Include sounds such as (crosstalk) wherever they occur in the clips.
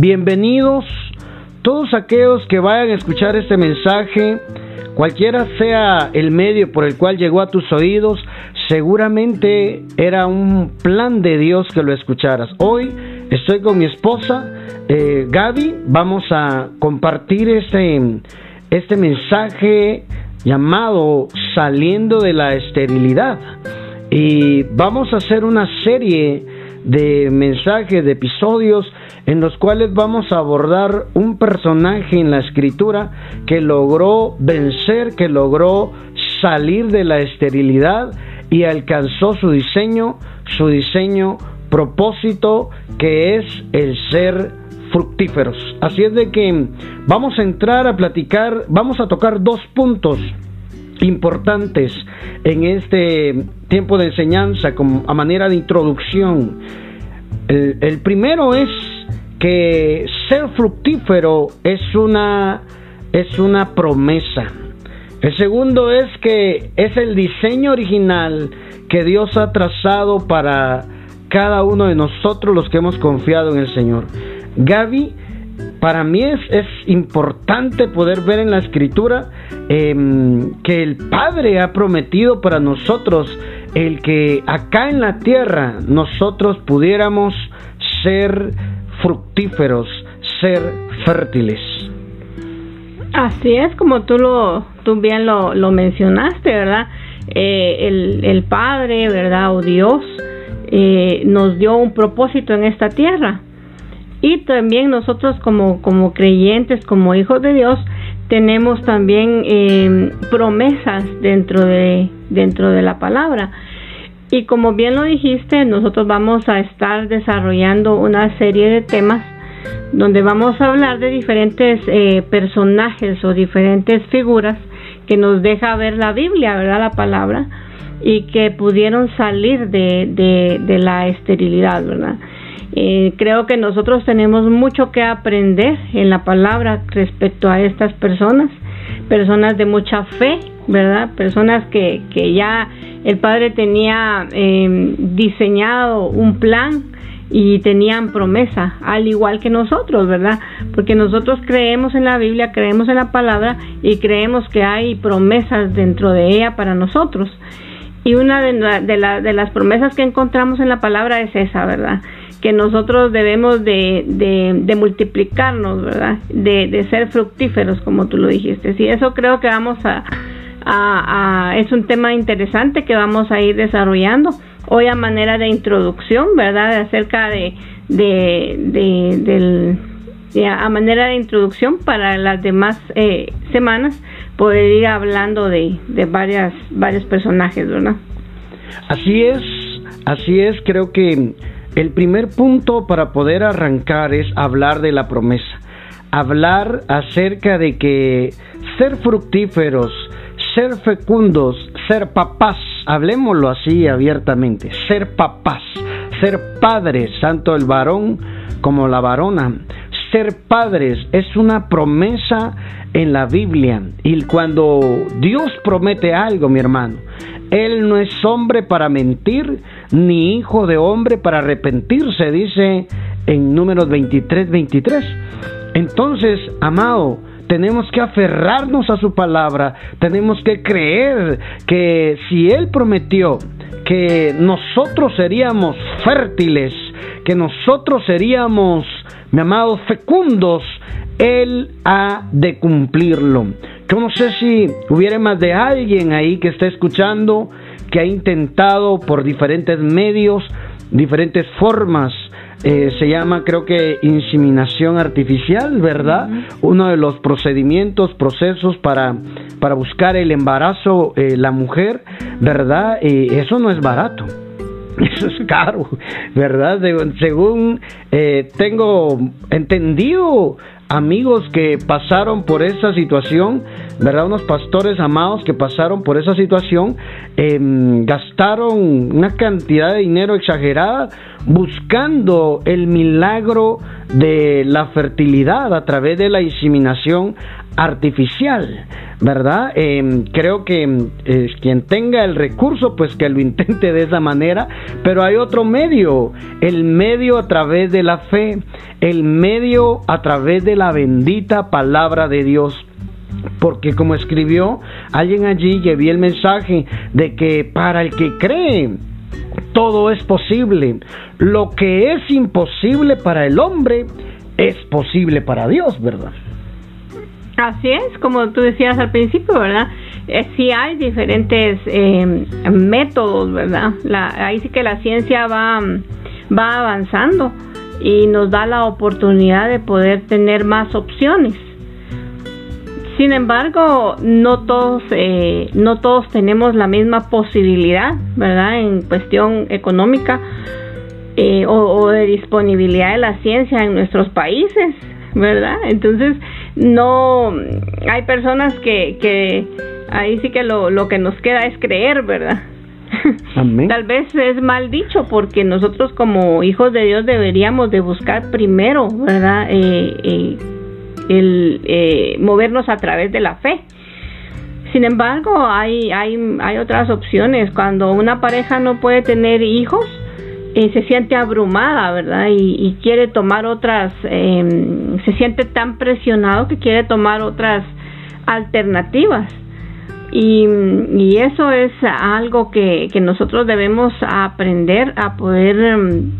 Bienvenidos todos aquellos que vayan a escuchar este mensaje, cualquiera sea el medio por el cual llegó a tus oídos, seguramente era un plan de Dios que lo escucharas. Hoy estoy con mi esposa, eh, Gaby, vamos a compartir este, este mensaje llamado Saliendo de la Esterilidad. Y vamos a hacer una serie de mensajes, de episodios en los cuales vamos a abordar un personaje en la escritura que logró vencer, que logró salir de la esterilidad y alcanzó su diseño, su diseño propósito que es el ser fructíferos. Así es de que vamos a entrar a platicar, vamos a tocar dos puntos importantes en este tiempo de enseñanza como a manera de introducción. El, primero es que ser fructífero es una, es una promesa. El segundo es que es el diseño original que Dios ha trazado para cada uno de nosotros los que hemos confiado en el Señor. Gaby para mí es, es, importante poder ver en la escritura em, que el Padre ha prometido para nosotros el que acá en la tierra nosotros pudiéramos ser fructíferos, ser fértiles. Así es como tú lo, tú bien lo, lo mencionaste, ¿verdad? Eh, el, el, Padre, ¿verdad? O Dios eh, nos dio un propósito en esta tierra y también nosotros como, como creyentes, como hijos de Dios, tenemos también eh, promesas dentro de, dentro de la palabra. Y como bien lo dijiste, nosotros vamos a estar desarrollando una serie de temas donde vamos a hablar de diferentes eh, personajes o diferentes figuras que nos deja ver la Biblia, ¿verdad? La palabra, y que pudieron salir de, de, la esterilidad, ¿verdad? Eh, creo que nosotros tenemos mucho que aprender en la palabra respecto a estas personas, personas de mucha fe, ¿verdad? Personas que, que ya el Padre tenía em, diseñado un plan y tenían promesa, al igual que nosotros, ¿verdad? Porque nosotros creemos en la Biblia, creemos en la palabra y creemos que hay promesas dentro de ella para nosotros. Y una de, las promesas que encontramos en la palabra es esa, ¿verdad? que nosotros debemos de, de, multiplicarnos, ¿verdad? De, de, ser fructíferos, como tú lo dijiste. Y eso creo que vamos a, es un tema interesante que vamos a ir desarrollando hoy a manera de introducción, ¿verdad? Acerca de, de, de, del, a manera de introducción para las demás eh, semanas poder ir hablando de, de varias, varios personajes, ¿verdad? Así es, así es, creo que el primer punto para poder arrancar es hablar de la promesa, hablar acerca de que ser fructíferos, ser fecundos, ser papás, hablemoslo así abiertamente, ser papás, ser padres, tanto el varón como la varona, ser padres es una promesa en la Biblia y cuando Dios promete algo, mi hermano, Él no es hombre para mentir, ni hijo de hombre para arrepentirse, dice en números 23, 23. Entonces, amado, tenemos que aferrarnos a su palabra, tenemos que creer que si Él prometió que nosotros seríamos fértiles, que nosotros seríamos, mi amado, fecundos, Él ha de cumplirlo. Yo no sé si hubiera más de alguien ahí que esté escuchando que ha intentado por diferentes medios, diferentes formas, eh, se llama creo que inseminación artificial, ¿verdad? Uno de los procedimientos, procesos para, para buscar el embarazo, eh, la mujer, ¿verdad? Y eso no es barato. (laughs) Eso es caro, ¿verdad? Según eh, tengo entendido, amigos que pasaron por esa situación, ¿verdad? Unos pastores amados que pasaron por esa situación, em, gastaron una cantidad de dinero exagerada buscando el milagro de la fertilidad a través de la inseminación artificial, ¿verdad? Em, creo que eh, quien tenga el recurso, pues que lo intente de esa manera, pero hay otro medio, el medio a través de la fe, el medio a través de la bendita palabra de Dios. Porque como escribió alguien allí vi el mensaje de que para el que cree, todo es posible. Lo que es imposible para el hombre es posible para Dios, ¿verdad? Así es, como tú decías al principio, ¿verdad? Eh, sí hay diferentes eh, métodos, ¿verdad? ahí sí que la ciencia va, va avanzando y nos da la oportunidad de poder tener más opciones. Sin embargo, no todos, eh, no todos tenemos la misma posibilidad, ¿verdad? En cuestión económica o, o de disponibilidad de la ciencia en nuestros países, ¿verdad? Entonces, no hay personas que, que ahí sí que lo, lo que nos queda es creer, ¿verdad? (laughs) Tal vez es mal dicho porque nosotros como hijos de Dios deberíamos de buscar primero, ¿verdad? Eh, eh, el eh, movernos a través de la fe. Sin embargo, hay, hay, hay otras opciones. Cuando una pareja no puede tener hijos, eh, se siente abrumada, ¿verdad? Y, quiere tomar otras, em, se siente tan presionado que quiere tomar otras alternativas. Y, eso es algo que, nosotros debemos aprender a poder em,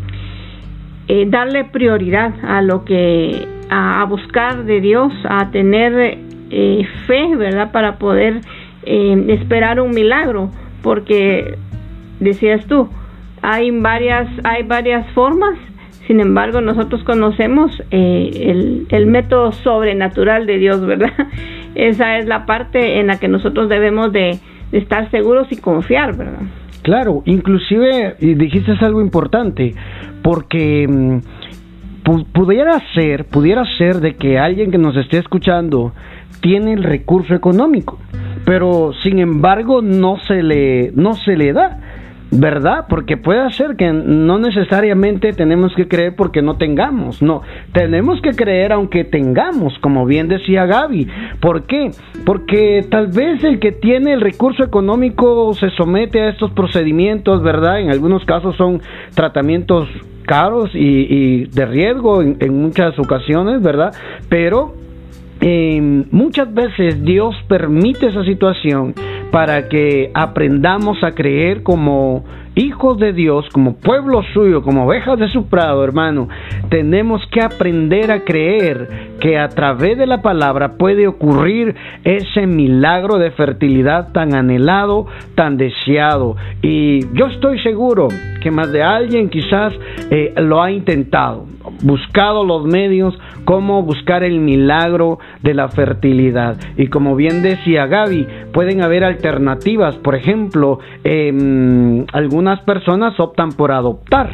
eh, darle prioridad a lo que, a, buscar de Dios, a tener eh, fe, ¿verdad? Para poder em, esperar un milagro, porque decías tú, hay varias, hay varias formas, sin embargo nosotros conocemos eh, el, método sobrenatural de Dios, ¿verdad? (laughs) Esa es la parte en la que nosotros debemos de, estar seguros y confiar, ¿verdad? Claro, inclusive dijiste algo importante, porque mm, pudiera ser, pudiera ser de que alguien que nos esté escuchando tiene el recurso económico, pero sin embargo no se le, no se le da. ¿Verdad? Porque puede ser que no necesariamente tenemos que creer porque no tengamos, no, tenemos que creer aunque tengamos, como bien decía Gaby. ¿Por qué? Porque tal vez el que tiene el recurso económico se somete a estos procedimientos, ¿verdad? En algunos casos son tratamientos caros y, de riesgo en, muchas ocasiones, ¿verdad? Pero eh, muchas veces Dios permite esa situación para que aprendamos a creer como hijos de Dios, como pueblo suyo, como ovejas de su prado, hermano, tenemos que aprender a creer que a través de la palabra puede ocurrir ese milagro de fertilidad tan anhelado, tan deseado. Y yo estoy seguro que más de alguien quizás eh, lo ha intentado, buscado los medios, cómo buscar el milagro de la fertilidad. Y como bien decía Gaby, pueden haber alternativas. Por ejemplo, eh, algunas personas optan por adoptar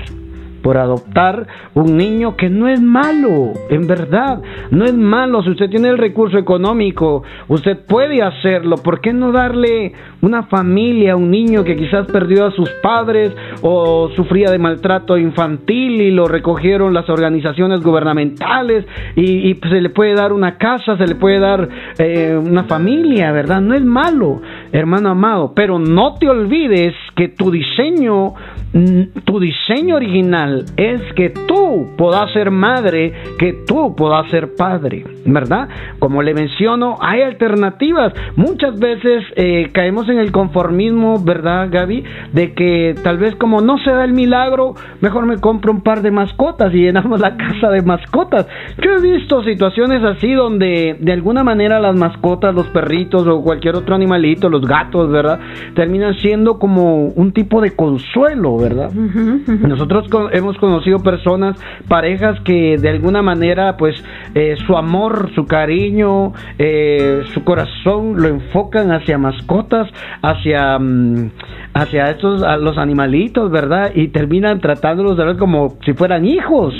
por adoptar un niño que no es malo, en verdad, no es malo. Si usted tiene el recurso económico, usted puede hacerlo. ¿Por qué no darle una familia a un niño que quizás perdió a sus padres o sufría de maltrato infantil y lo recogieron las organizaciones gubernamentales y, se le puede dar una casa, se le puede dar eh, una familia, ¿verdad? No es malo, hermano amado, pero no te olvides que tu diseño, tu diseño original, es que tú puedas ser madre, que tú puedas ser padre, ¿verdad? Como le menciono, hay alternativas. Muchas veces eh, caemos en el conformismo, ¿verdad, Gaby? De que tal vez como no se da el milagro, mejor me compro un par de mascotas y llenamos la casa de mascotas. Yo he visto situaciones así donde de alguna manera las mascotas, los perritos o cualquier otro animalito, los gatos, ¿verdad? Terminan siendo como un tipo de consuelo, ¿verdad? Nosotros hemos conocido personas, parejas que de alguna manera pues eh, su amor, su cariño, eh, su corazón lo enfocan hacia mascotas, hacia, mm, hacia estos, a los animalitos, ¿verdad? Y terminan tratándolos de ver como si fueran hijos.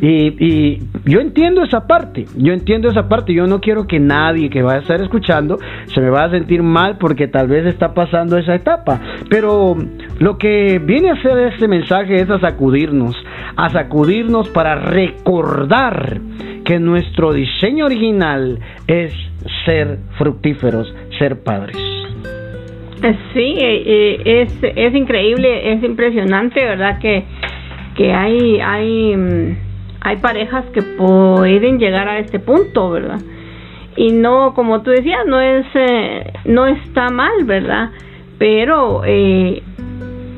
y, y yo entiendo esa parte, yo entiendo esa parte, yo no quiero que nadie que vaya a estar escuchando se me vaya a sentir mal porque tal vez está pasando esa etapa, pero lo que viene a hacer este mensaje es a sacudirnos, a sacudirnos para recordar que nuestro diseño original es ser fructíferos, ser padres. Sí, es, es increíble, es impresionante, ¿verdad? Que, que hay, hay, mm, hay parejas que pueden llegar a este punto, ¿verdad? Y no, como tú decías, no es, eh, no está mal, ¿verdad? Pero eh,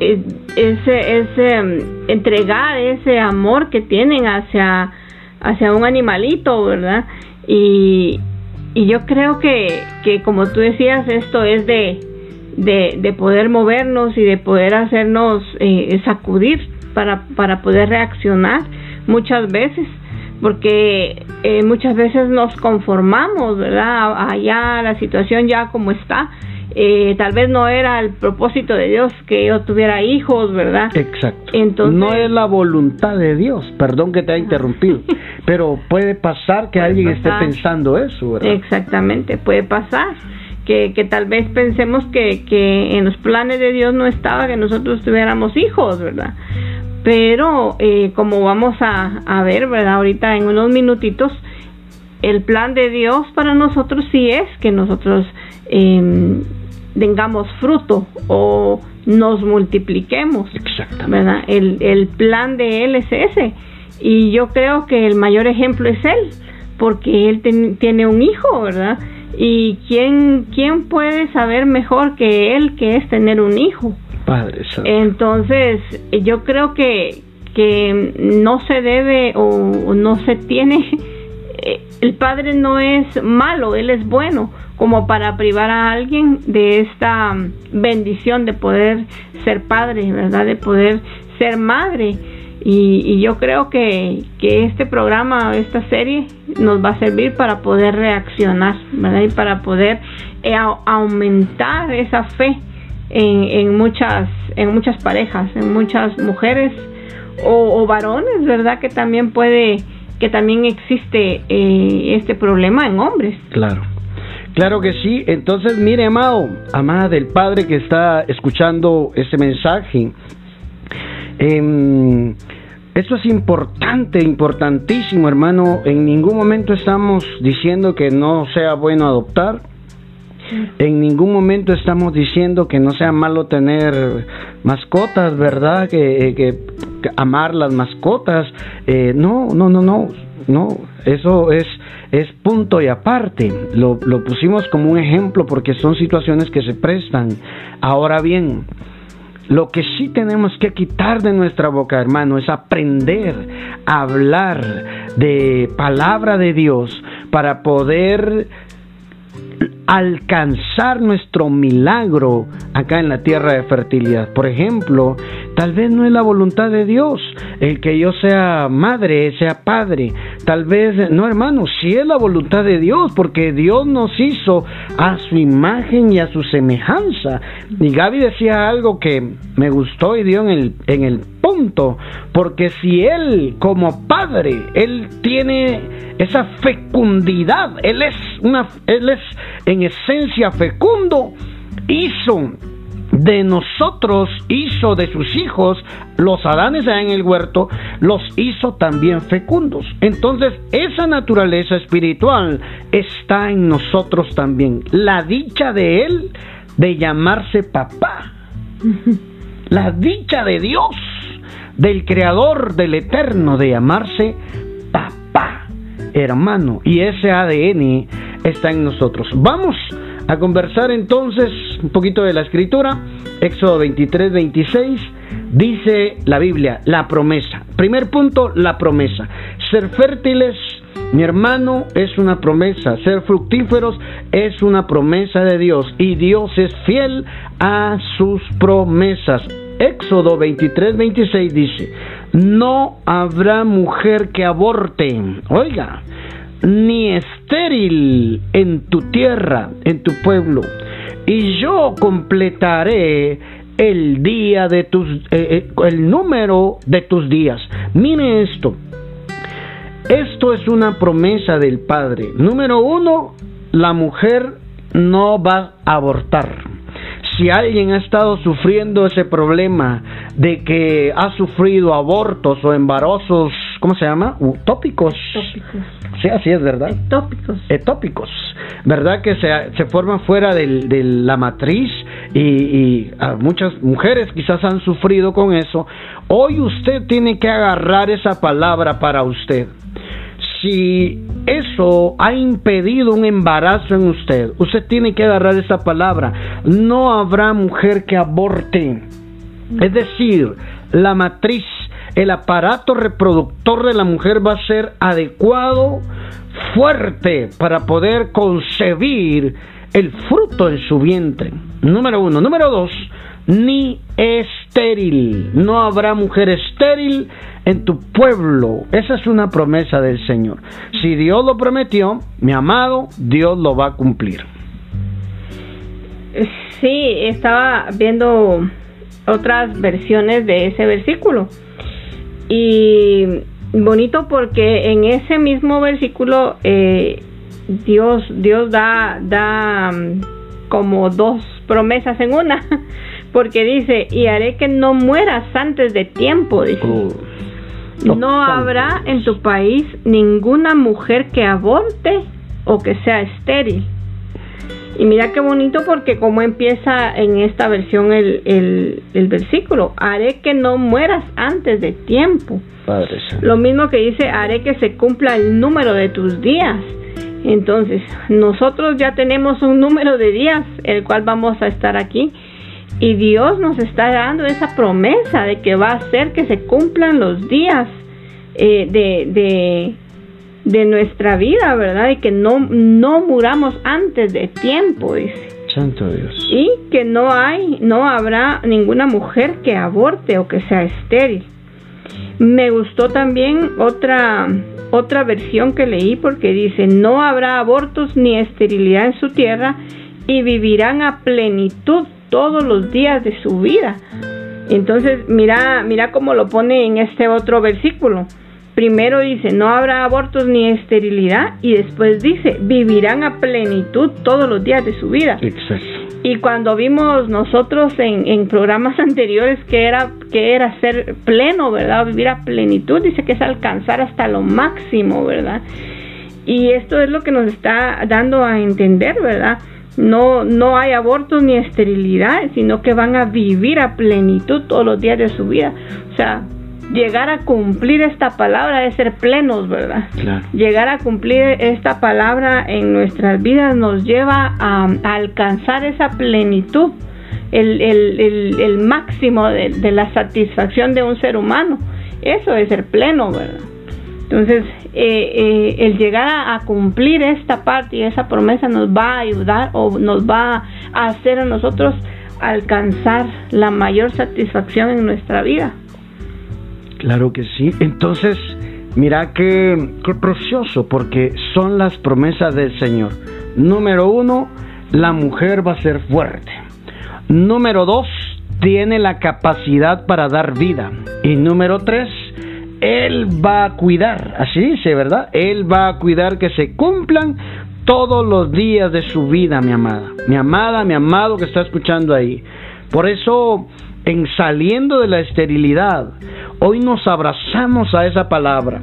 eh, ese, ese mm, entregar ese amor que tienen hacia, hacia un animalito, ¿verdad? Y, y yo creo que, que como tú decías, esto es de, de, de poder movernos y de poder hacernos eh, sacudir para, para poder reaccionar muchas veces porque eh, muchas veces nos conformamos, ¿verdad? Allá la situación ya como está. Eh, tal vez no era el propósito de Dios que yo tuviera hijos, ¿verdad? Exacto. Entonces, no es la voluntad de Dios, perdón que te haya interrumpido, pero puede pasar que alguien esté pensando eso, ¿verdad? Exactamente, puede pasar que, que tal vez pensemos que, que en los planes de Dios no estaba que nosotros tuviéramos hijos, ¿verdad? Pero eh, como vamos a, a ver, ¿verdad? Ahorita en unos minutitos, el plan de Dios para nosotros sí es que nosotros eh, tengamos fruto o nos multipliquemos. ¿verdad? El, el plan de Él es ese. Y yo creo que el mayor ejemplo es Él, porque Él tiene un hijo, ¿verdad? ¿Y quién, quién puede saber mejor que él que es tener un hijo? Padre Entonces, yo creo que, que no se debe o no se tiene, (laughs) el padre no es malo, él es bueno, como para privar a alguien de esta bendición de poder ser padre, ¿verdad? De poder ser madre. Y, yo creo que, que, este programa, esta serie, nos va a servir para poder reaccionar, ¿verdad? Y para poder eh, aumentar esa fe en, en, muchas, en muchas parejas, en muchas mujeres o, varones, ¿verdad? Que también puede, que también existe eh, este problema en hombres. Claro. Claro que sí. Entonces, mire, amado, amada del Padre que está escuchando este mensaje, eh, esto es importante, importantísimo, hermano. En ningún momento estamos diciendo que no sea bueno adoptar. En ningún momento estamos diciendo que no sea malo tener mascotas, ¿verdad? Que, que, amar las mascotas. Eh, no, no, no, no, no. Eso es, es punto y aparte. Lo, lo pusimos como un ejemplo porque son situaciones que se prestan. Ahora bien, lo que sí tenemos que quitar de nuestra boca, hermano, es aprender a hablar de palabra de Dios para poder alcanzar nuestro milagro acá en la tierra de fertilidad. Por ejemplo, tal vez no es la voluntad de Dios el que yo sea madre, sea padre. Tal vez, no hermano, si es la voluntad de Dios, porque Dios nos hizo a su imagen y a su semejanza. Y Gaby decía algo que me gustó y dio en el, en el punto, porque si Él como padre, Él tiene esa fecundidad, Él es, una, él es en esencia fecundo, hizo de nosotros, hizo de sus hijos, los Adanes en el huerto, los hizo también fecundos. Entonces, esa naturaleza espiritual está en nosotros también. La dicha de Él de llamarse papá. La dicha de Dios, del Creador, del Eterno, de llamarse papá, hermano. Y ese ADN está en nosotros. Vamos a conversar entonces un poquito de la escritura. Éxodo 23, 26 dice la Biblia, la promesa. Primer punto, la promesa. Ser fértiles, mi hermano, es una promesa. Ser fructíferos es una promesa de Dios. Y Dios es fiel a sus promesas. Éxodo 23, 26 dice, no habrá mujer que aborte. Oiga, ni estéril en tu tierra, en tu pueblo, y yo completaré el día de tus, eh, eh, el número de tus días. Mire esto. Esto es una promesa del Padre. Número uno, la mujer no va a abortar. Si alguien ha estado sufriendo ese problema de que ha sufrido abortos o embarazos ¿cómo se llama? Utópicos. Sí, así es, ¿verdad? Etópicos. Etópicos, ¿verdad? Que se, se forman fuera de la matriz y, y muchas mujeres quizás han sufrido con eso. Hoy usted tiene que agarrar esa palabra para usted si eso ha impedido un embarazo en usted, usted tiene que agarrar esa palabra. No habrá mujer que aborte. Es decir, la matriz, el aparato reproductor de la mujer va a ser adecuado, fuerte, para poder concebir el fruto en su vientre. Número uno. Número dos, ni estéril. No habrá mujer estéril en tu pueblo. Esa es una promesa del Señor. Si Dios lo prometió, mi amado, Dios lo va a cumplir. Sí, estaba viendo otras versiones de ese versículo. Y bonito porque en ese mismo versículo eh, Dios, Dios da, da mm, como dos promesas en una. (laughs) Porque dice, y haré que no mueras antes de tiempo. Dice. Oh. No habrá en tu país ninguna mujer que aborte o que sea estéril. Y mira qué bonito porque como empieza en esta versión el, el, versículo, haré que no mueras antes de tiempo. Lo mismo que dice, haré que se cumpla el número de tus días. Entonces, nosotros ya tenemos un número de días, el cual vamos a estar aquí y Dios nos está dando esa promesa de que va a hacer que se cumplan los días eh, de, de, nuestra vida, ¿verdad? Y que no, no muramos antes de tiempo, dice. Santo Dios. Y que no hay, no habrá ninguna mujer que aborte o que sea estéril. Me gustó también otra otra versión que leí porque dice, no habrá abortos ni esterilidad en su tierra y vivirán a plenitud todos los días de su vida. Entonces, mira, mira cómo lo pone en este otro versículo. Primero dice, no habrá abortos ni esterilidad y después dice, vivirán a plenitud todos los días de su vida. Exacto. Y cuando vimos nosotros en, en programas (laughs) anteriores que era, que era ser pleno, ¿verdad? Vivir a plenitud, dice que es alcanzar hasta lo máximo, ¿verdad? Y esto es lo que nos está dando a entender, ¿verdad? no, no hay abortos ni esterilidad, sino que van a vivir a plenitud todos los días de su vida. O sea, llegar a cumplir esta palabra es ser plenos, ¿verdad? Llegar a cumplir esta palabra en nuestras vidas nos lleva a, alcanzar esa plenitud, el, el, el, máximo de, de la satisfacción de un ser humano. Eso es ser pleno, ¿verdad? Entonces, eh, eh, el llegar a, cumplir esta parte y esa promesa nos va a ayudar o nos va a hacer a nosotros alcanzar la mayor satisfacción en nuestra vida. Claro que sí. Entonces, mira qué, precioso, porque son las promesas del Señor. Número uno, la mujer va a ser fuerte. Número dos, tiene la capacidad para dar vida. Y número tres, él va a cuidar, así dice, ¿verdad? Él va a cuidar que se cumplan todos los días de su vida, mi amada. Mi amada, mi amado que está escuchando ahí. Por eso, en saliendo de la esterilidad, hoy nos abrazamos a esa palabra.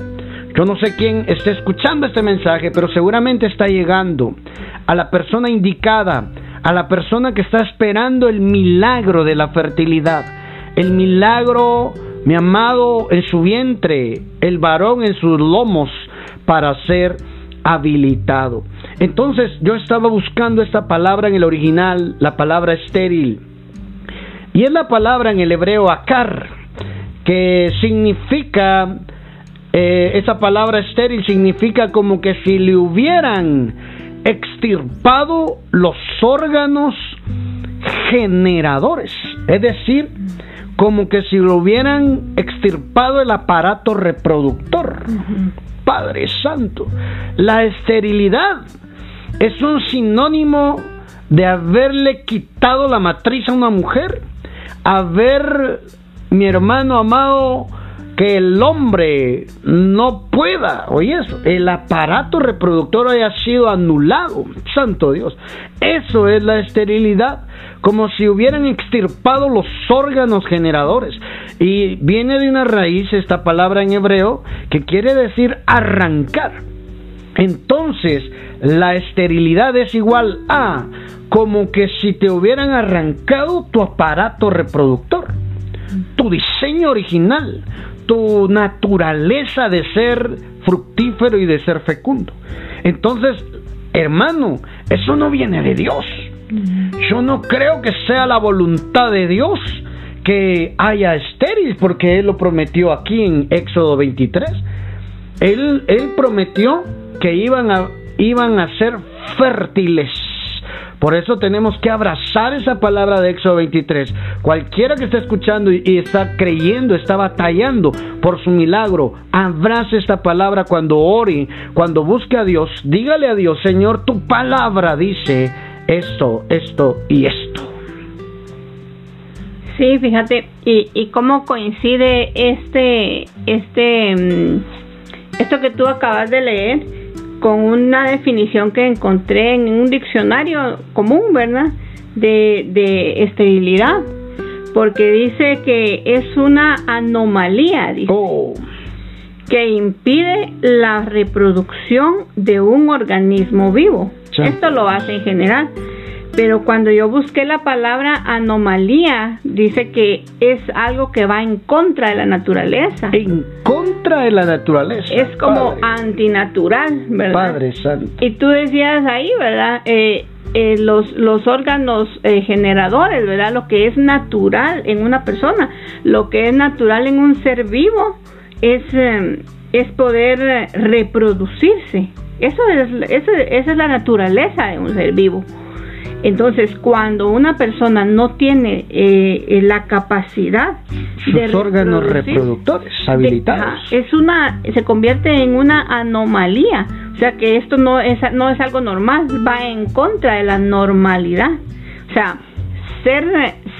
Yo no sé quién está escuchando este mensaje, pero seguramente está llegando a la persona indicada, a la persona que está esperando el milagro de la fertilidad, el milagro mi amado en su vientre, el varón en sus lomos para ser habilitado. Entonces yo estaba buscando esta palabra en el original, la palabra estéril. Y es la palabra en el hebreo akar, que significa, eh, esa palabra estéril significa como que si le hubieran extirpado los órganos generadores. Es decir, como que si lo hubieran extirpado el aparato reproductor. Padre Santo, la esterilidad es un sinónimo de haberle quitado la matriz a una mujer, haber, mi hermano amado, que el hombre no pueda, oye eso, el aparato reproductor haya sido anulado, santo Dios, eso es la esterilidad, como si hubieran extirpado los órganos generadores. Y viene de una raíz esta palabra en hebreo que quiere decir arrancar. Entonces, la esterilidad es igual a como que si te hubieran arrancado tu aparato reproductor, tu diseño original, tu naturaleza de ser fructífero y de ser fecundo. Entonces, hermano, eso no viene de Dios. Yo no creo que sea la voluntad de Dios que haya estéril, porque Él lo prometió aquí en Éxodo 23. Él, él prometió que iban a, iban a ser fértiles. Por eso tenemos que abrazar esa palabra de Éxodo 23. Cualquiera que esté escuchando y, está creyendo, está batallando por su milagro, abrace esta palabra cuando ore, cuando busque a Dios. Dígale a Dios, Señor, tu palabra dice esto, esto y esto. Sí, fíjate, y, y cómo coincide este, este, mm, esto que tú acabas de leer con una definición que encontré en un diccionario común, ¿verdad? De, de esterilidad, porque dice que es una anomalía, oh. que impide la reproducción de un organismo vivo. Esto lo hace en general. Pero cuando yo busqué la palabra anomalía, dice que es algo que va en contra de la naturaleza. En contra de la naturaleza. Es como antinatural, ¿verdad? Padre Santo. Y tú decías ahí, ¿verdad? Eh, eh, los, los órganos eh, generadores, ¿verdad? Lo que es natural en una persona, lo que es natural en un ser vivo es, es poder reproducirse. Eso es, eso, esa es la naturaleza de un ser vivo. Entonces, cuando una persona no tiene eh, eh, la capacidad sus órganos reproductores habilitados, es una, se convierte en una anomalía. O sea que esto no es, no es algo normal, va en contra de la normalidad. O sea, ser,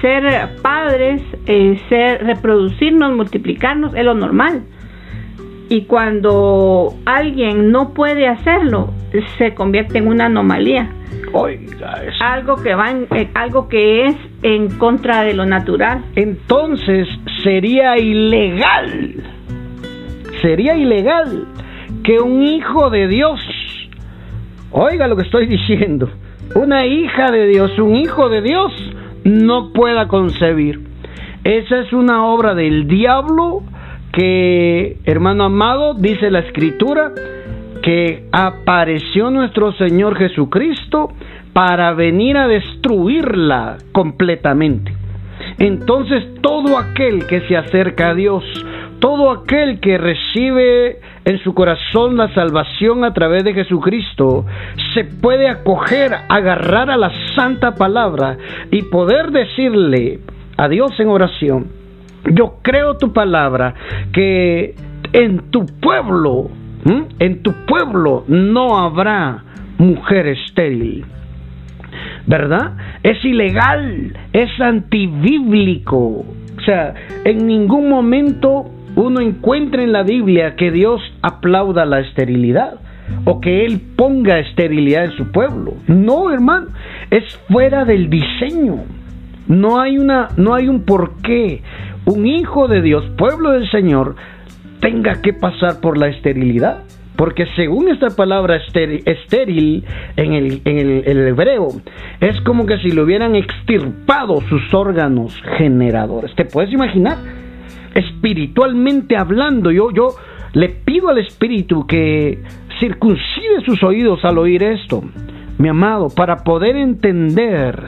ser padres, eh, ser, reproducirnos, multiplicarnos es lo normal. Y cuando alguien no puede hacerlo, se convierte en una anomalía. Oiga, algo que va eh, algo que es en contra de lo natural. Entonces sería ilegal. Sería ilegal que un hijo de Dios, oiga lo que estoy diciendo, una hija de Dios, un hijo de Dios no pueda concebir. Esa es una obra del diablo que, hermano amado, dice la escritura, que apareció nuestro Señor Jesucristo para venir a destruirla completamente. Entonces todo aquel que se acerca a Dios, todo aquel que recibe en su corazón la salvación a través de Jesucristo, se puede acoger, agarrar a la santa palabra y poder decirle a Dios en oración, yo creo tu palabra, que en tu pueblo. En tu pueblo no habrá mujer estéril. ¿Verdad? Es ilegal, es antibíblico. O sea, en ningún momento uno encuentra en la Biblia que Dios aplauda la esterilidad o que Él ponga esterilidad en su pueblo. No, hermano, es fuera del diseño. No hay, una, no hay un porqué. Un hijo de Dios, pueblo del Señor, tenga que pasar por la esterilidad. Porque según esta palabra estéril, en, el, hebreo, es como que si le hubieran extirpado sus órganos generadores. ¿Te puedes imaginar? Espiritualmente hablando, yo, yo le pido al Espíritu que circuncide sus oídos al oír esto, mi amado, para poder entender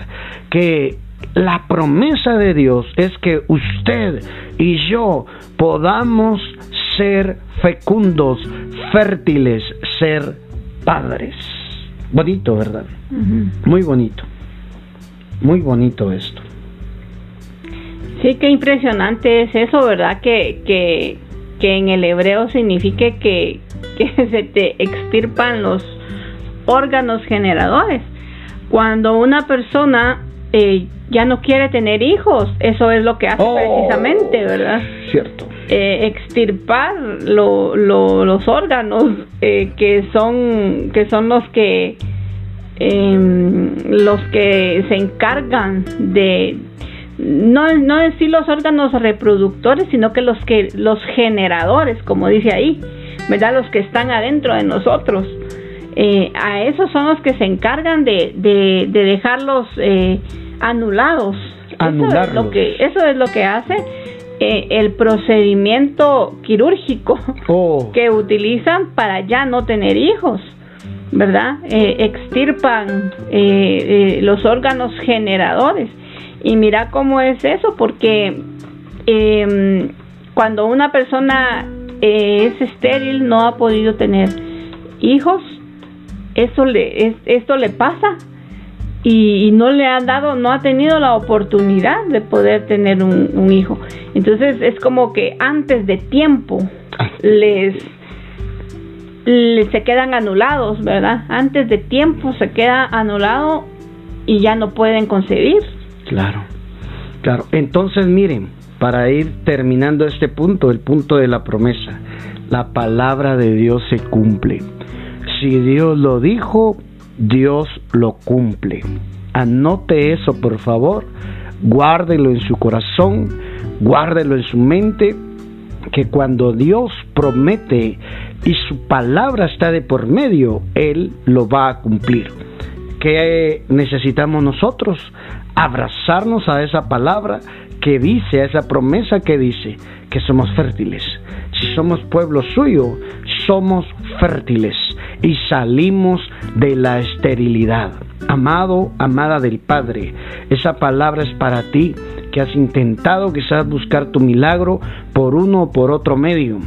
que la promesa de Dios es que usted y yo podamos ser fecundos, fértiles, ser padres. Bonito, ¿verdad? Muy bonito. Muy bonito esto. Sí, qué impresionante es eso, ¿verdad? Que, que, que en el hebreo signifique que, que (laughs) se te extirpan los órganos generadores. Cuando una persona eh, ya no quiere tener hijos, eso es lo que hace oh, precisamente, ¿verdad? Cierto. Eh, extirpar los órganos eh, que son que son los que em, los que se encargan de no, no sí los órganos reproductores, sino que los que los generadores, como dice ahí, ¿verdad? Los que están adentro de nosotros. Eh, a esos son los que se encargan de, de, dejarlos eh, anulados. Eso es lo que, eso es lo que hace eh, el procedimiento quirúrgico oh. (laughs) que utilizan para ya no tener hijos. ¿verdad? Eh, extirpan eh, los órganos generadores. Y mira cómo es eso, porque em, cuando una persona es estéril, no ha podido tener hijos, eso le, esto le pasa y, no le han dado, no ha tenido la oportunidad de poder tener un, hijo. Entonces es como que antes de tiempo ah. les, se quedan anulados, ¿verdad? Antes de tiempo se queda anulado y ya no pueden concebir. Claro, claro. Entonces miren, para ir terminando este punto, el punto de la promesa, la palabra de Dios se cumple. Si Dios lo dijo, Dios lo cumple. Anote eso, por favor. Guárdelo en su corazón, guárdelo en su mente, que cuando Dios promete y su palabra está de por medio, Él lo va a cumplir. ¿Qué necesitamos nosotros? Abrazarnos a esa palabra que dice, a esa promesa que dice que somos fértiles. Si somos pueblo suyo, somos fértiles y salimos de la esterilidad. Amado, amada del Padre, esa palabra es para ti que has intentado quizás buscar tu milagro por uno o por otro medio.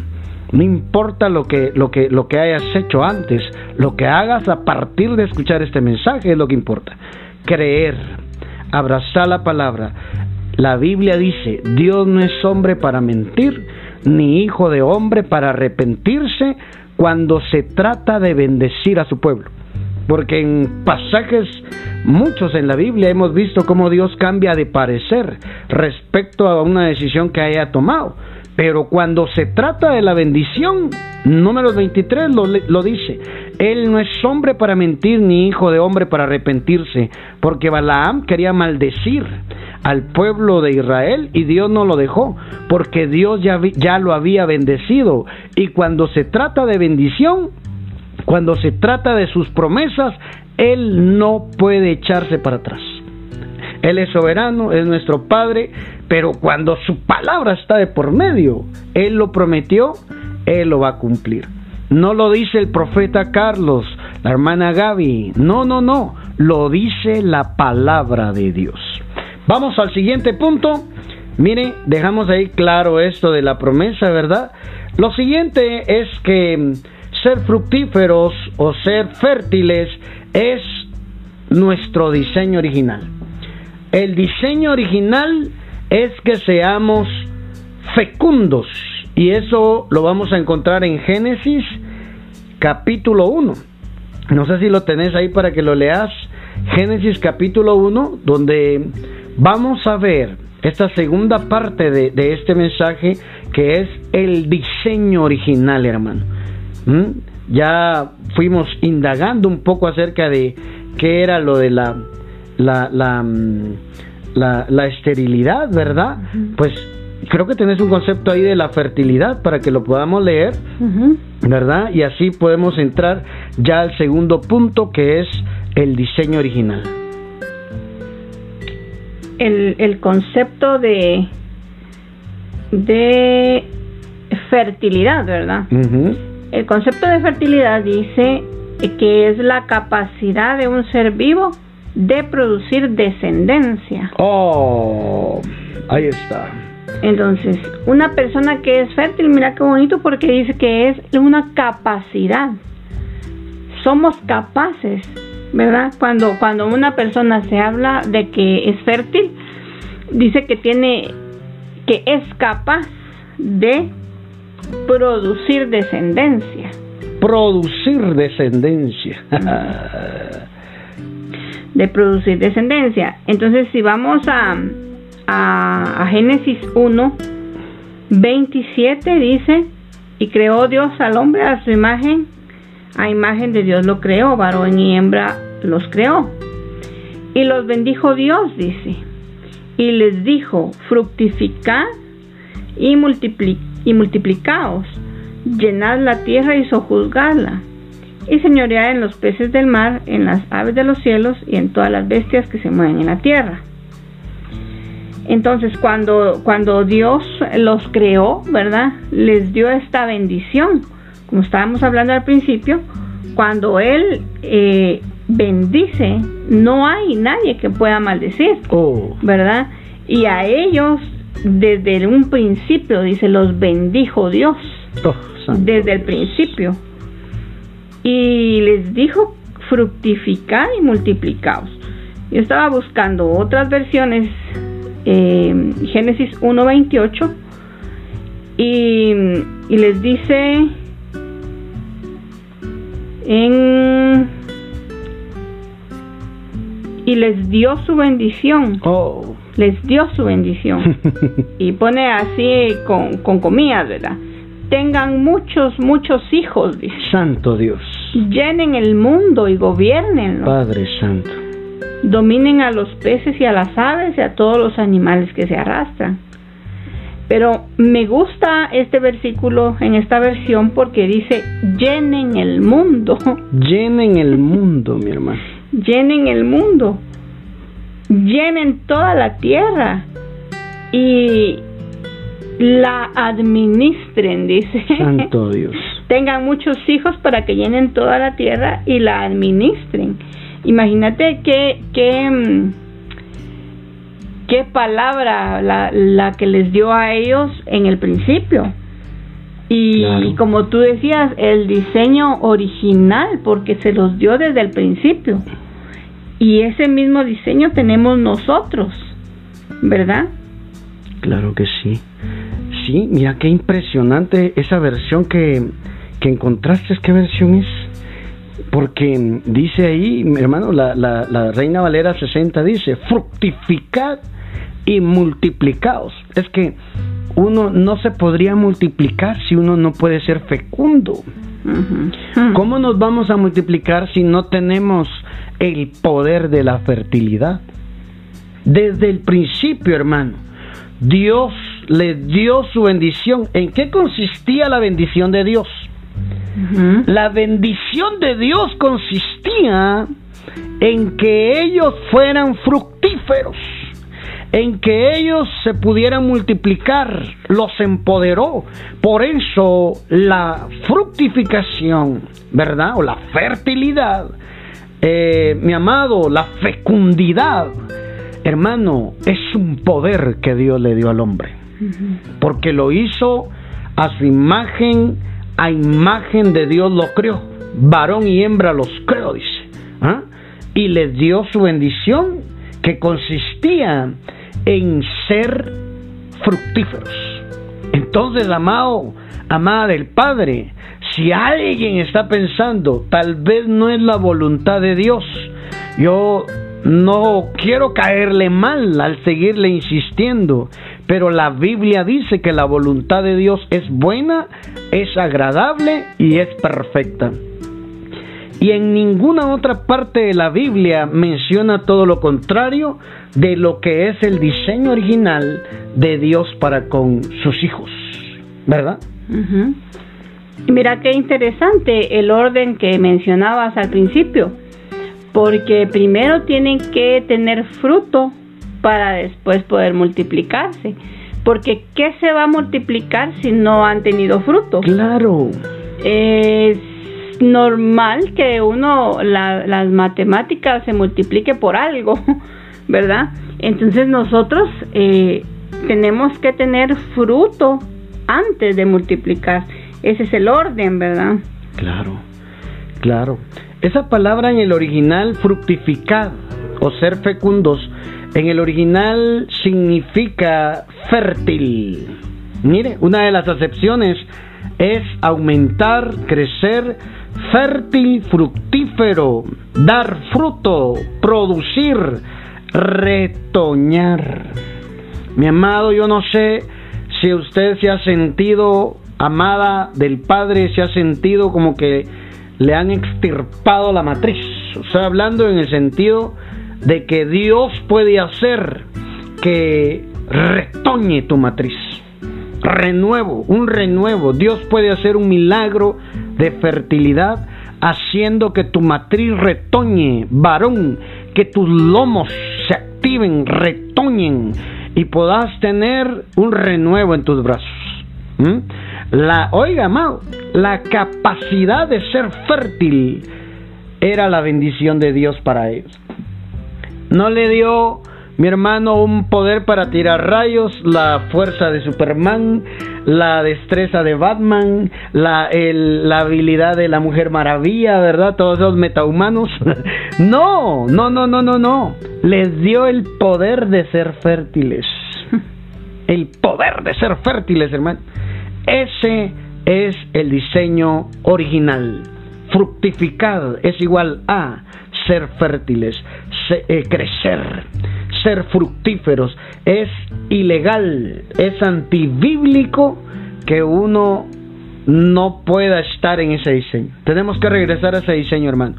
No importa lo que, lo que, lo que hayas hecho antes, lo que hagas a partir de escuchar este mensaje es lo que importa. Creer, abrazar la palabra. La Biblia dice, Dios no es hombre para mentir, ni hijo de hombre para arrepentirse cuando se trata de bendecir a su pueblo. Porque en pasajes muchos en la Biblia hemos visto cómo Dios cambia de parecer respecto a una decisión que haya tomado. Pero cuando se trata de la bendición, número 23 lo, lo, dice, Él no es hombre para mentir ni hijo de hombre para arrepentirse, porque Balaam quería maldecir al pueblo de Israel y Dios no lo dejó, porque Dios ya, ya lo había bendecido. Y cuando se trata de bendición, cuando se trata de sus promesas, Él no puede echarse para atrás. Él es soberano, es nuestro Padre, pero cuando su palabra está de por medio, Él lo prometió, Él lo va a cumplir. No lo dice el profeta Carlos, la hermana Gaby, no, no, no, lo dice la palabra de Dios. Vamos al siguiente punto. Mire, dejamos ahí claro esto de la promesa, ¿verdad? Lo siguiente es que ser fructíferos o ser fértiles es nuestro diseño original. El diseño original es que seamos fecundos y eso lo vamos a encontrar en Génesis capítulo 1. No sé si lo tenés ahí para que lo leas. Génesis capítulo 1, donde vamos a ver esta segunda parte de, este mensaje que es el diseño original, hermano. ¿Mm? Ya fuimos indagando un poco acerca de qué era lo de la, la, la, mm, la, esterilidad, ¿verdad? Pues creo que tenés un concepto ahí de la fertilidad para que lo podamos leer, ¿verdad? Y así podemos entrar ya al segundo punto que es el diseño original el, el concepto de, de fertilidad, ¿verdad? El concepto de fertilidad dice que es la capacidad de un ser vivo de producir descendencia. Oh, ahí está. Entonces, una persona que es fértil, mira qué bonito porque dice que es una capacidad. Somos capaces ¿verdad? Cuando, cuando una persona se habla de que es fértil, dice que tiene, que es capaz de producir descendencia. Producir descendencia. (laughs) de producir descendencia. Entonces, si vamos a, a, Génesis 1, 27, dice, y creó Dios al hombre a su imagen a imagen de Dios lo creó, varón y hembra los creó. Y los bendijo Dios, dice. y les dijo, fructificad y, y multiplicaos, llenad la tierra y sojuzgadla, y señoread en los peces del mar, en las aves de los cielos y en todas las bestias que se mueven en la tierra. Entonces, cuando, cuando Dios los creó, ¿verdad? Les dio esta bendición. Como estábamos hablando al principio, cuando Él eh, bendice, no hay nadie que pueda maldecir, oh. ¿verdad? Y a ellos, desde un principio, dice, los bendijo Dios. Oh, desde el principio. Y les dijo, fructificad y multiplicaos. Yo estaba buscando otras versiones eh, Génesis 1.28 y, y les dice en y les dio su bendición. Oh. Les dio su bendición. (laughs) y pone así con, con comillas, ¿verdad? Tengan muchos, muchos hijos, dice. Santo Dios. Llenen el mundo y gobiernen. Padre Santo dominen a los peces y a las aves y a todos los animales que se arrastran. Pero me gusta este versículo en esta versión porque dice, llenen el mundo. (laughs) Llenen el mundo, mi hermano. Llenen el mundo. Llenen toda la tierra. Y la administren, dice. Santo (laughs) Dios. Tengan muchos hijos para que llenen toda la tierra y la administren. Imagínate qué, qué, mm, qué palabra la, la, que les dio a ellos en el principio. Y, como tú decías, el diseño original, porque se los dio desde el principio. Y ese mismo diseño tenemos nosotros, ¿verdad? Claro que sí. Sí, mira qué impresionante esa versión que, que encontraste. ¿Qué versión es? Porque dice ahí, mi hermano, la, la, Reina Valera 60 dice, fructificad y multiplicaos. Es que uno no se podría multiplicar si uno no puede ser fecundo. ¿Cómo nos vamos a multiplicar si no tenemos el poder de la fertilidad? Desde el principio, hermano, Dios le dio su bendición. ¿En qué consistía la bendición de Dios? La bendición de Dios consistía en que ellos fueran fructíferos, en que ellos se pudieran multiplicar, los empoderó. Por eso la fructificación, ¿verdad? O la fertilidad, eh, mi amado, la fecundidad, hermano, es un poder que Dios le dio al hombre, porque lo hizo a su imagen, a imagen de Dios lo creó, varón y hembra los creó, dice. ¿ah? Y les dio su bendición que consistía en ser fructíferos. Entonces, amado, amada del Padre, si alguien está pensando, tal vez no es la voluntad de Dios, yo no quiero caerle mal al seguirle insistiendo, pero la Biblia dice que la voluntad de Dios es buena, es agradable y es perfecta. Y en ninguna otra parte de la Biblia menciona todo lo contrario de lo que es el diseño original de Dios para con sus hijos. ¿Verdad? Y mira qué interesante el orden que mencionabas al principio, porque primero tienen que tener fruto para después poder multiplicarse. Porque ¿qué se va a multiplicar si no han tenido fruto? Claro. Es normal que uno, las matemáticas se multiplique por algo, (laughs) ¿verdad? Entonces nosotros eh, tenemos que tener fruto antes de multiplicar. Ese es el orden, ¿verdad? Claro, claro. Esa palabra en el original, fructificar o ser fecundos, en el original significa fértil. Mire, una de las acepciones es aumentar, crecer, fértil, fructífero, dar fruto, producir, retoñar. Mi amado, yo no sé si usted se ha sentido amada del Padre, se ha sentido como que le han extirpado la matriz. O sea, hablando en el sentido de que Dios puede hacer que retoñe tu matriz. Renuevo, un renuevo. Dios puede hacer un milagro de fertilidad haciendo que tu matriz retoñe, varón, que tus lomos se activen, retoñen y puedas tener un renuevo en tus brazos. La, oiga, amado, la capacidad de ser fértil era la bendición de Dios para ellos. No le dio mi hermano un poder para tirar rayos, la fuerza de Superman, la destreza de Batman, la, la habilidad de la Mujer Maravilla, ¿verdad? Todos esos metahumanos. (laughs) no, no, no, no, no, no. Les dio el poder de ser fértiles. (laughs) El poder de ser fértiles, hermano. Ese es el diseño original. Fructificar es igual a ser fértiles, eh, crecer, ser fructíferos. Es ilegal, es antibíblico que uno no pueda estar en ese diseño. Tenemos que regresar a ese diseño, hermano.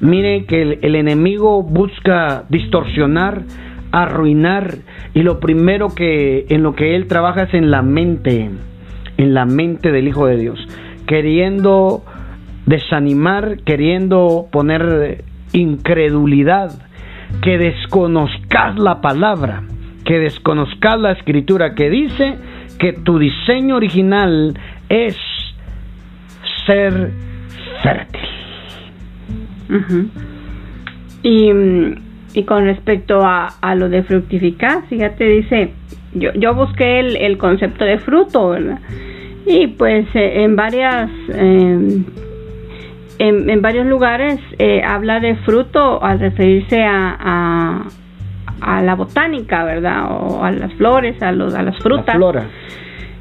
Mire que el, el enemigo busca distorsionar, arruinar y lo primero que en lo que él trabaja es en la mente, en la mente del Hijo de Dios, queriendo desanimar, queriendo poner incredulidad, que desconozcas la palabra, que desconozcas la escritura que dice que tu diseño original es ser fértil. y, y, con respecto a, a, lo de fructificar, fíjate, dice, yo, yo busqué el, el concepto de fruto, ¿verdad? Y pues eh, en varias... Eh, en, varios lugares eh, habla de fruto al referirse a, a, la botánica, ¿verdad? O a las flores, a, los, a las frutas. flora.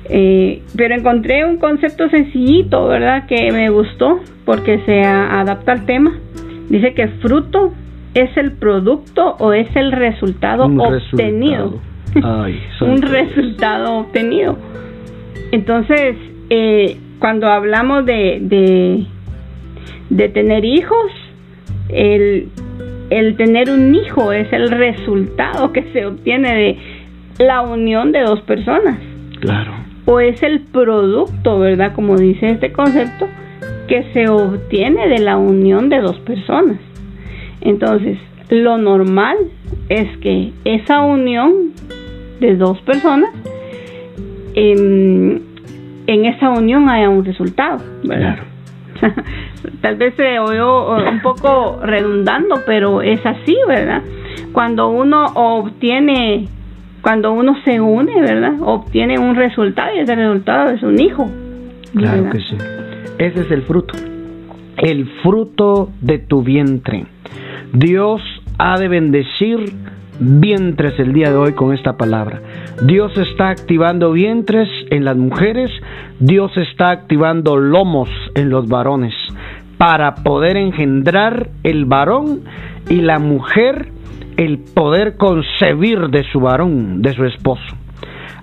Eh, pero encontré un concepto sencillito, ¿verdad? Que me gustó porque se adapta al tema. Dice que fruto es el producto o es el resultado obtenido. (laughs) un resultado obtenido. Entonces, eh, cuando hablamos de, de de tener hijos, el, el tener un hijo es el resultado que se obtiene de la unión de dos personas. Claro. O es el producto, ¿verdad? Como dice este concepto, que se obtiene de la unión de dos personas. Entonces, lo normal es que esa unión de dos personas, en, en esa unión haya un resultado, ¿verdad? Claro. (laughs) tal vez se oyó un poco redundando, pero es así, ¿verdad? Cuando uno obtiene, cuando uno se une, ¿verdad? Obtiene un resultado y ese resultado es un hijo. Claro que sí. Ese es el fruto. El fruto de tu vientre. Dios ha de bendecir vientres el día de hoy con esta palabra. Dios está activando vientres en las mujeres, Dios está activando lomos en los varones para poder engendrar el varón y la mujer el poder concebir de su varón, de su esposo.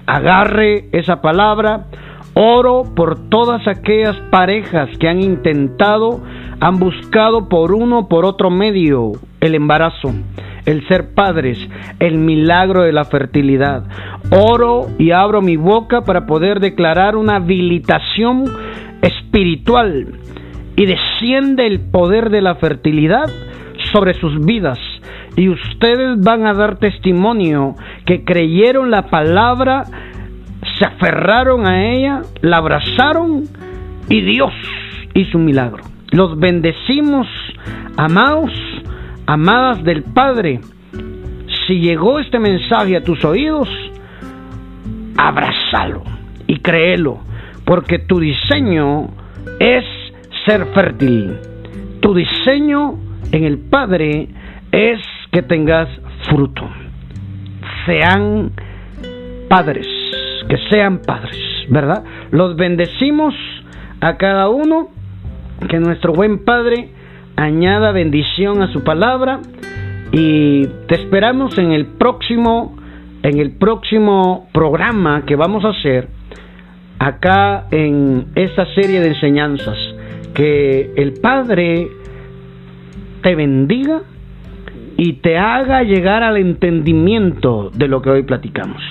Agarre esa palabra, oro por todas aquellas parejas que han intentado, han buscado por uno por otro medio el embarazo, el ser padres, el milagro de la fertilidad. Oro y abro mi boca para poder declarar una habilitación espiritual y desciende el poder de la fertilidad sobre sus vidas. Y ustedes van a dar testimonio que creyeron la palabra, se aferraron a ella, la abrazaron y Dios hizo un milagro. Los bendecimos, amados, amadas del Padre. Si llegó este mensaje a tus oídos, abrázalo y créelo, porque tu diseño es ser fértil. Tu diseño en el Padre es que tengas fruto. Sean padres, que sean padres, ¿verdad? Los bendecimos a cada uno, que nuestro buen Padre añada bendición a su palabra y te esperamos en el próximo en el próximo programa que vamos a hacer acá en esta serie de enseñanzas que el Padre te bendiga y te haga llegar al entendimiento de lo que hoy platicamos.